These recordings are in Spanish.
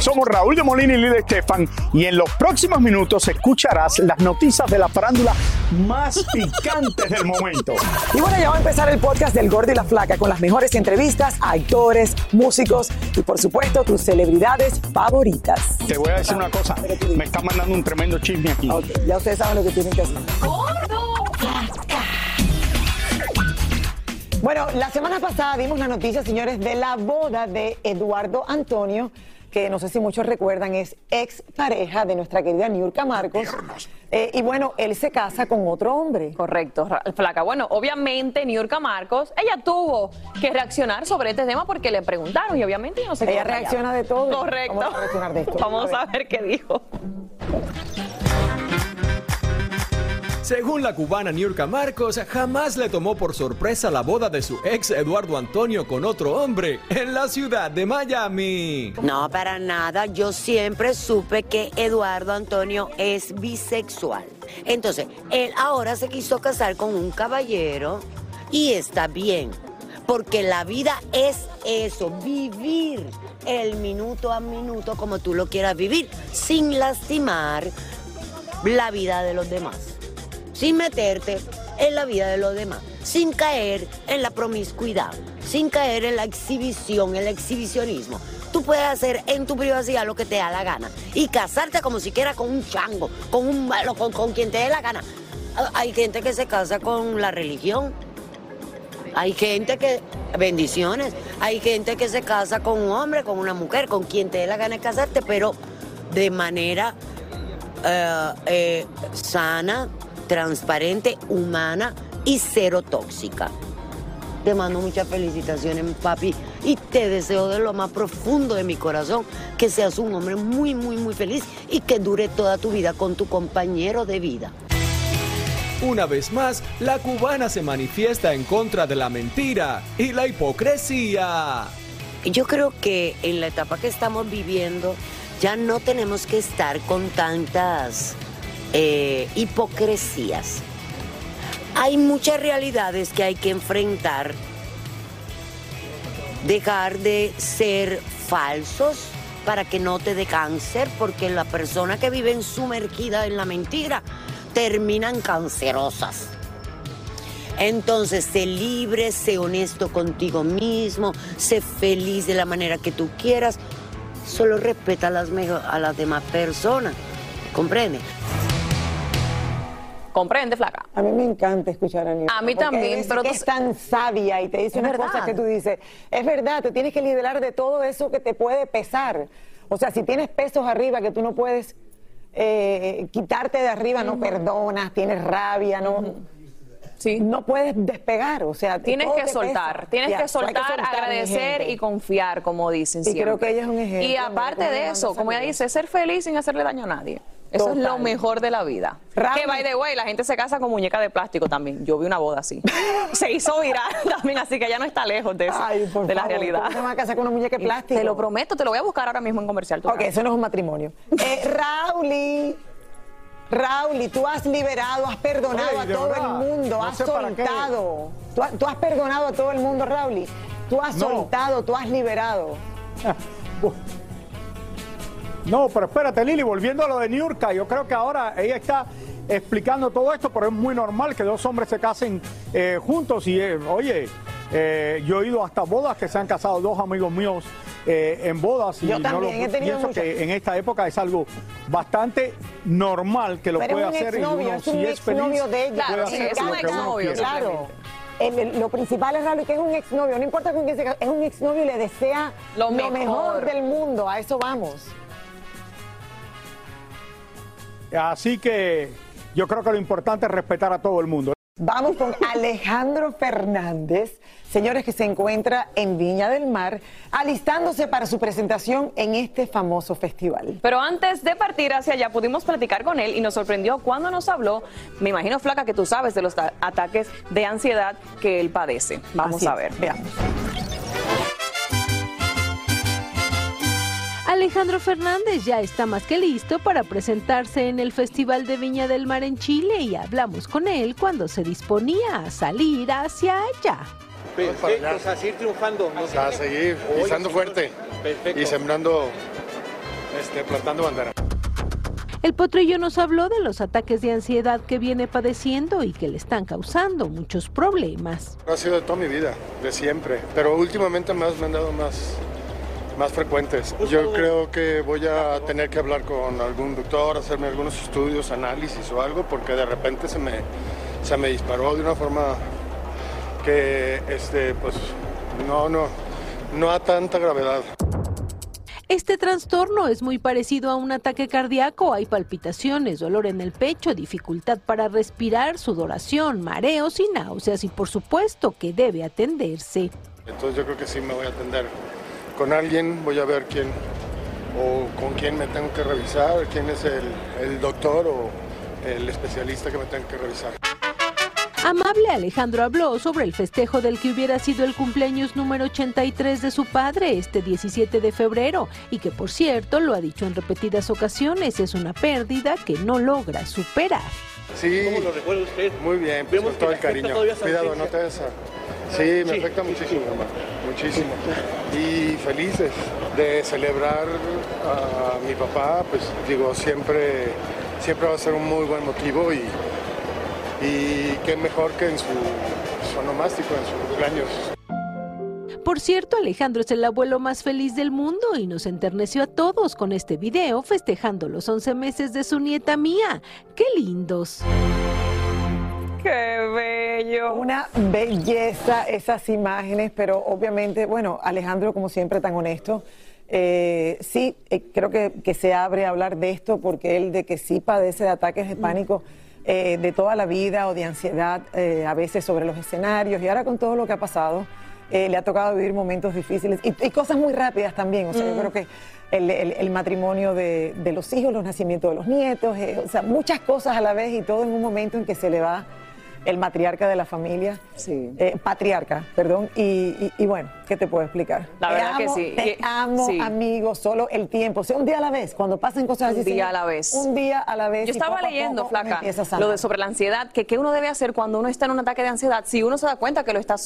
Somos Raúl de Molina y Lidia Estefan y en los próximos minutos escucharás las noticias de la farándula más picantes del momento. Y bueno, ya va a empezar el podcast del Gordi y la Flaca con las mejores entrevistas a actores, músicos y por supuesto tus celebridades favoritas. Te voy a decir una cosa, me está mandando un tremendo chisme aquí. Ok, ya ustedes saben lo que tienen que hacer. Bueno, la semana pasada dimos la noticia, señores, de la boda de Eduardo Antonio, que no sé si muchos recuerdan, es ex pareja de nuestra querida Niurka Marcos. Eh, y bueno, él se casa con otro hombre. Correcto, Flaca. Bueno, obviamente Niurka Marcos, ella tuvo que reaccionar sobre este tema porque le preguntaron y obviamente no se Ella reacciona de todo. Correcto. Vamos a reaccionar de esto. Vamos A a ver qué dijo. Según la cubana Niurka Marcos, jamás le tomó por sorpresa la boda de su ex Eduardo Antonio con otro hombre en la ciudad de Miami. No, para nada. Yo siempre supe que Eduardo Antonio es bisexual. Entonces, él ahora se quiso casar con un caballero y está bien. Porque la vida es eso, vivir el minuto a minuto como tú lo quieras vivir, sin lastimar la vida de los demás, sin meterte en la vida de los demás, sin caer en la promiscuidad, sin caer en la exhibición, el exhibicionismo. Tú puedes hacer en tu privacidad lo que te da la gana y casarte como si quieras con un chango, con un malo, con, con quien te dé la gana. Ah, Hay gente que se casa con la religión. Hay gente que, bendiciones, hay gente que se casa con un hombre, con una mujer, con quien te dé la gana de casarte, pero de manera eh, eh, sana, transparente, humana y cero tóxica. Te mando muchas felicitaciones, papi, y te deseo de lo más profundo de mi corazón que seas un hombre muy, muy, muy feliz y que dure toda tu vida con tu compañero de vida. Una vez más, la cubana se manifiesta en contra de la mentira y la hipocresía. Yo creo que en la etapa que estamos viviendo ya no tenemos que estar con tantas eh, hipocresías. Hay muchas realidades que hay que enfrentar, dejar de ser falsos para que no te dé cáncer, porque la persona que vive sumergida en la mentira terminan cancerosas. Entonces, sé libre, sé honesto contigo mismo, sé feliz de la manera que tú quieras. Solo respeta a las, a las demás personas. ¿Comprende? Comprende, Flaca. A mí me encanta escuchar a Niurka. A mí también, pero tú- es tan sabia y te dice unas cosas que tú dices, es verdad, te tienes que liberar de todo eso que te puede pesar. O sea, si tienes pesos arriba que tú no puedes eh, quitarte de arriba, no perdonas, tienes rabia, no, Sí. no puedes despegar. O sea, Tienes que soltar, tienes Ya, que soltar, agradecer y confiar, como dicen Y siempre. creo que ella es un ejemplo, Y aparte de eso, como ella dice, ser feliz sin hacerle daño a nadie. Eso es lo mejor de la vida. Raúl. Que, by the way, la gente se casa con muñeca de plástico también. Yo vi una boda así. se hizo viral también, así que ya no está lejos de eso, Ay, por de la realidad. ¿cómo se va a casar con una muñeca de plástico? Te lo prometo, te lo voy a buscar ahora mismo en comercial. Ok, eso no es un matrimonio. Eh, Rauli, Rauli, tú has liberado, has perdonado a todo verdad, el mundo, no has soltado. Tú, ha- tú has perdonado a todo el mundo, Rauli. Tú has No. soltado, tú has liberado. No, pero espérate, Lili, volviendo a lo de Niurka, yo creo que ahora ella está explicando todo esto, pero es muy normal que dos hombres se casen eh, juntos. Y eh, oye, eh, yo he ido hasta bodas que se han casado dos amigos míos eh, en bodas. Y Yo no también he tenido pienso que en esta época es algo bastante normal que lo Pero puede es un hacer y exnovio, uno es un si es feliz de ella. Claro, puede sí, hacer es un lo que uno exnovio, quiere. Claro. El- el- lo principal es Rauli, que es un exnovio. No importa con quién se casa, es un exnovio y le desea Lo lo, mejor. del mundo. A eso vamos. Así que yo creo que lo importante es respetar a todo el mundo. Vamos con Alejandro Fernández, señores, que se encuentra en Viña del Mar, alistándose para su presentación en este famoso festival. Pero antes de partir hacia allá pudimos platicar con él y nos sorprendió cuando nos habló, me imagino Flaca que tú sabes de los ta- ataques de ansiedad que él padece. Vamos Así a es, ver. Veamos. Alejandro Fernández ya está más que listo para presentarse en el Festival de Viña del Mar en Chile y hablamos con él cuando se disponía a salir hacia allá. Perfecto, a seguir triunfando. A seguir pisando fuerte y sembrando, este, plantando bandera. El potrillo nos habló de los ataques de ansiedad que viene padeciendo y que le están causando muchos problemas. Ha sido de toda mi vida, de siempre, pero últimamente más me han dado más, más frecuentes. Yo creo que voy a tener que hablar con algún doctor, hacerme algunos estudios, análisis o algo, porque de repente se me, se me disparó de una forma que, este, pues, no, no, no a tanta gravedad. Este trastorno es muy parecido a un ataque cardíaco. Hay palpitaciones, dolor en el pecho, dificultad para respirar, sudoración, mareos y náuseas y por supuesto que debe atenderse. Entonces yo creo que sí me voy a atender con alguien, voy a ver quién o con quién me tengo que revisar, quién es el, el doctor o el especialista que me tengo que revisar. Amable Alejandro habló sobre el festejo del que hubiera sido el cumpleaños número 83 de su padre este 17 de febrero y que por cierto lo ha dicho en repetidas ocasiones es una pérdida que no logra superar. Sí, ¿Cómo lo recuerda usted? muy bien, pues, Vemos con todo el cariño. Cuidado, no te esa. Sí, me Sí. afecta muchísimo, hermano, muchísimo. Y felices de celebrar a mi papá, pues digo, siempre, siempre va a ser un muy buen motivo y, y qué mejor que en su, su onomástico, en su cumpleaños. Por cierto, Alejandro es el abuelo más feliz del mundo y nos enterneció a todos con este video festejando los 11 meses de su nieta mía. ¡Qué lindos! ¡Qué bello! Una belleza esas imágenes, pero obviamente, bueno, Alejandro, como siempre, tan honesto. Eh, sí, eh, creo que, que se abre a hablar de esto porque él de que sí padece de ataques de pánico eh, de toda la vida o de ansiedad, a veces sobre los escenarios y ahora con todo lo que ha pasado, eh, le ha tocado vivir momentos difíciles y, y cosas muy rápidas también. O sea, yo creo que el, el- el matrimonio de, de los hijos, los nacimientos de los nietos, eh, o sea, muchas cosas a la vez y todo en un momento en que se le va el matriarca de la familia, Sí. eh, patriarca, perdón, y, y- y bueno, ¿qué te puedo explicar? La Te verdad que sí. Te Y- amo, sí. amigo, solo el tiempo, o sea, un día a la vez, cuando pasen cosas Un así. día señor, a la vez. Un día a la vez. Yo estaba leyendo, Flaca, lo de sobre la ansiedad, que qué uno debe hacer cuando uno está en un ataque de ansiedad, si uno se da cuenta que lo está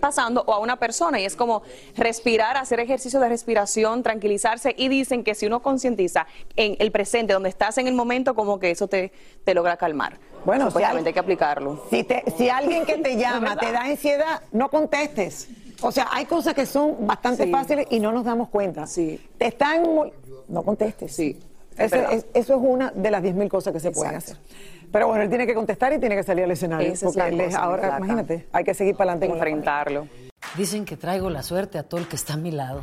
pasando o a una persona, y es como respirar, hacer ejercicio de respiración, tranquilizarse, y dicen que si uno concientiza en el presente, donde estás en el momento, como que eso te, te logra calmar. Bueno, si Supuestamente hay- hay que aplicarlo. Si, te- si alguien que te llama te da ansiedad, no contestes. O sea, hay cosas que son bastante Sí. fáciles y no nos damos cuenta. Sí. Te están... No contestes. Sí, es Eso es, eso es una de las 10.000 cosas que se pueden hacer. Pero bueno, él tiene que contestar y tiene que salir al escenario. Esa es la porque es cosa, mi ahora, imagínate, hay que seguir para adelante con. Enfrentarlo. Dicen que traigo la suerte a todo el que está a mi lado.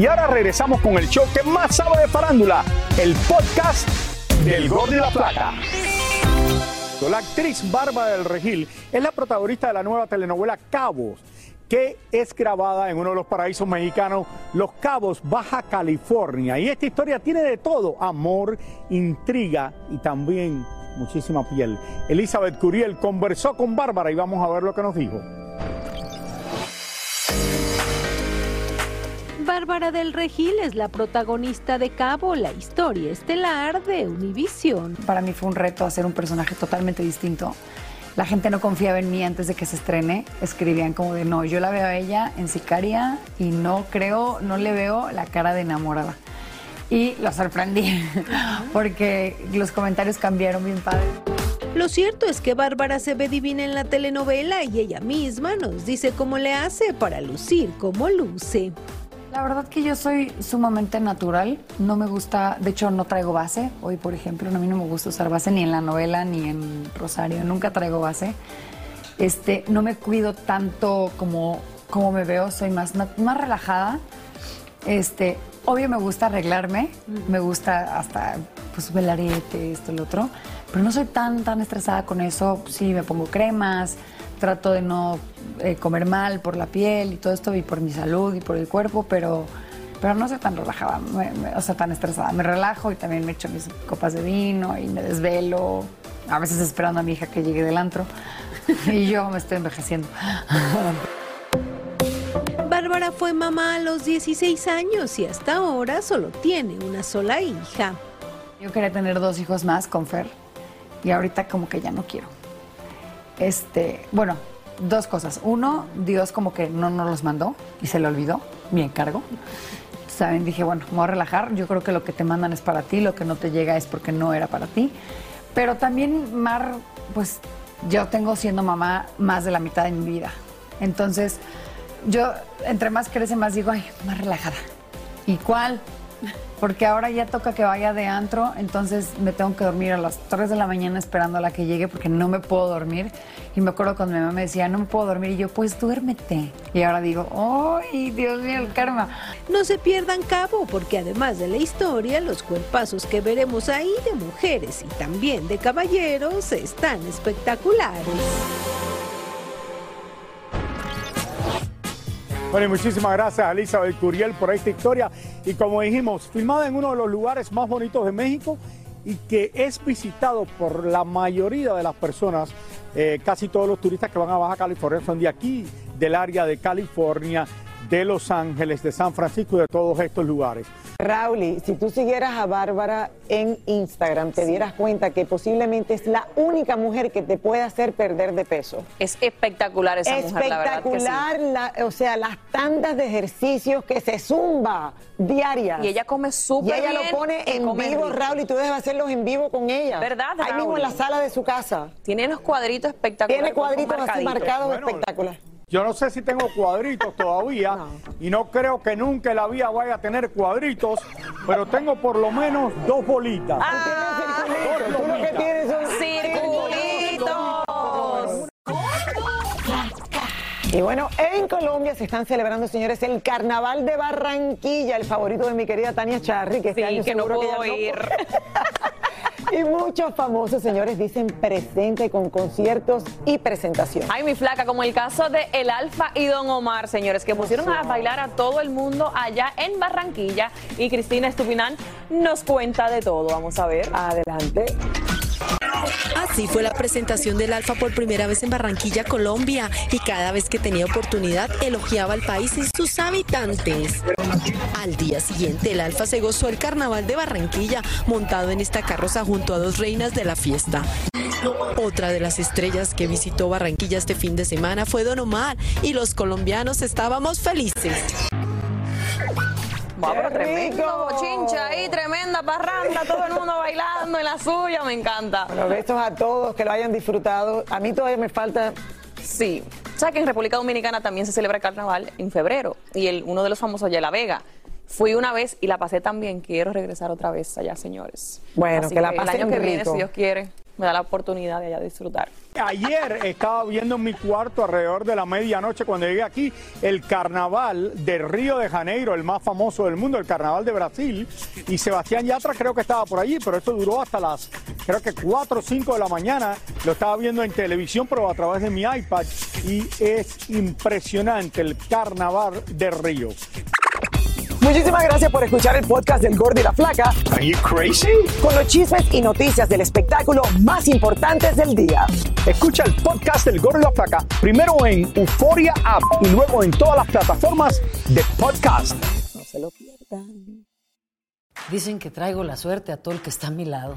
Y ahora regresamos con el show que más sabe de farándula, el podcast del Gol de la Plata. La actriz Bárbara del Regil es la protagonista de la nueva telenovela Cabos, que es grabada en uno de los paraísos mexicanos, Los Cabos, Baja California. Y esta historia tiene de todo, amor, intriga y también muchísima piel. Elizabeth Curiel conversó con Bárbara y vamos a ver lo que nos dijo. Bárbara del Regil es la protagonista de Cabo, la historia estelar de Univisión. Para mí fue un reto hacer un personaje totalmente distinto. La gente no confiaba en mí antes de que se estrene. Escribían como de no, yo la veo a ella en Sicaria y no creo, no le veo la cara de enamorada. Y lo sorprendí porque los comentarios cambiaron bien padre. Lo cierto es que Bárbara se ve divina en la telenovela y ella misma nos dice cómo le hace para lucir como luce. La verdad que yo soy sumamente natural, no me gusta, de hecho no traigo base, hoy por ejemplo, a mí no me gusta usar base ni en la novela ni en Rosario, nunca traigo base. Este, no me cuido tanto como, como me veo, soy más, más relajada. Este, obvio me gusta arreglarme, me gusta hasta pues el arete, esto, lo otro, pero no soy tan, tan estresada con eso, sí me pongo cremas, trato de no eh, comer mal por la piel y todo esto y por mi salud y por el cuerpo, pero, pero no soy tan relajada, me- me- o sea, tan estresada. Me relajo y también me echo mis copas de vino y me desvelo, a veces esperando a mi hija que llegue del antro y yo me estoy envejeciendo. Bárbara fue mamá a los 16 años y hasta ahora solo tiene una sola hija. Yo quería tener dos hijos más con Fer y ahorita como que ya no quiero. Este, bueno, dos cosas. Uno, Dios como que no nos los mandó y se le olvidó mi encargo. Saben, dije, bueno, me voy a relajar. Yo creo que lo que te mandan es para ti, lo que no te llega es porque no era para ti. Pero también, Mar, pues yo tengo siendo mamá más de la mitad de mi vida. Entonces, yo entre más crece, más digo, ay, más relajada. ¿Y cuál? Porque ahora ya toca que vaya de antro, entonces me tengo que dormir a las 3 de la mañana esperando a la que llegue porque no me puedo dormir. Y me acuerdo cuando mi mamá me decía, no me puedo dormir, y yo, pues duérmete. Y ahora digo, ¡ay, Dios mío, el karma! No se pierdan cabo porque además de la historia, los cuerpazos que veremos ahí de mujeres y también de caballeros están espectaculares. Bueno, y muchísimas gracias a Elizabeth Curiel por esta historia. Y como dijimos, filmada en uno de los lugares más bonitos de México y que es visitado por la mayoría de las personas, eh, casi todos los turistas que van a Baja California son de aquí, del área de California, de Los Ángeles, de San Francisco y de todos estos lugares. Rauli, si tú siguieras a Bárbara en Instagram, te dieras cuenta que posiblemente es la única mujer que te puede hacer perder de peso. Es espectacular esa mujer, la verdad que sí. Espectacular, la- o sea, las tandas de ejercicios que se zumba diarias. Y ella come súper Y ella bien lo pone en vivo, rico. Raúl, y tú debes hacerlos en vivo con ella. ¿Verdad, Ahí mismo en la Raúl? sala de su casa. Tiene los cuadritos espectaculares. Tiene cuadritos así marcados Bueno, espectaculares. Yo no sé si tengo cuadritos todavía y no creo que nunca en la vida vaya a tener cuadritos, pero tengo por lo menos dos bolitas. Ah, Tú lo que tienes son ¡Circulitos! Y bueno, en Colombia se están celebrando, señores, el Carnaval de Barranquilla, el favorito de mi querida Tania Charri, que este Sí, año que no pudo ella ir. Y muchos famosos, señores, dicen presente con conciertos y presentación. Ay, mi flaca, como el caso de El Alfa y Don Omar, señores, que pusieron a bailar a todo el mundo allá en Barranquilla. Y Cristina Estupinán nos cuenta de todo. Vamos a ver. Adelante. Así fue la presentación del Alfa por primera vez en Barranquilla, Colombia, y cada vez que tenía oportunidad elogiaba al país y sus habitantes. Al día siguiente, el Alfa se gozó el carnaval de Barranquilla, montado en esta carroza junto a dos reinas de la fiesta. Otra de las estrellas que visitó Barranquilla este fin de semana fue Don Omar, y los colombianos estábamos felices. Pero ¡Qué tremendo bochincha ahí, tremenda parranda, todo el mundo bailando en la suya, me encanta. Bueno, besos a todos que lo hayan disfrutado. A mí todavía me falta Sí. ¿Sabes que en República Dominicana también se celebra el carnaval en febrero? Y el, uno de los famosos allá, La Vega. Fui una vez y la pasé tan bien, quiero regresar otra vez allá, señores. Bueno, Así que la El pasen año que viene, si Dios quiere, me da la oportunidad de allá disfrutar. Ayer estaba viendo en mi cuarto alrededor de la medianoche cuando llegué aquí el carnaval de Río de Janeiro, el más famoso del mundo, el carnaval de Brasil. Y Sebastián Yatra creo que estaba por allí, pero esto duró hasta las, creo que 4 o 5 de la mañana. Lo estaba viendo en televisión, pero a través de mi iPad. Y es impresionante el carnaval de Río. Muchísimas gracias por escuchar el podcast del Gordo y la Flaca. Are you crazy? Con los chismes y noticias del espectáculo más importantes del día. Escucha el podcast del Gordo y la Flaca primero en Euforia App y luego en todas las plataformas de podcast. No se lo pierdan. Dicen que traigo la suerte a todo el que está a mi lado.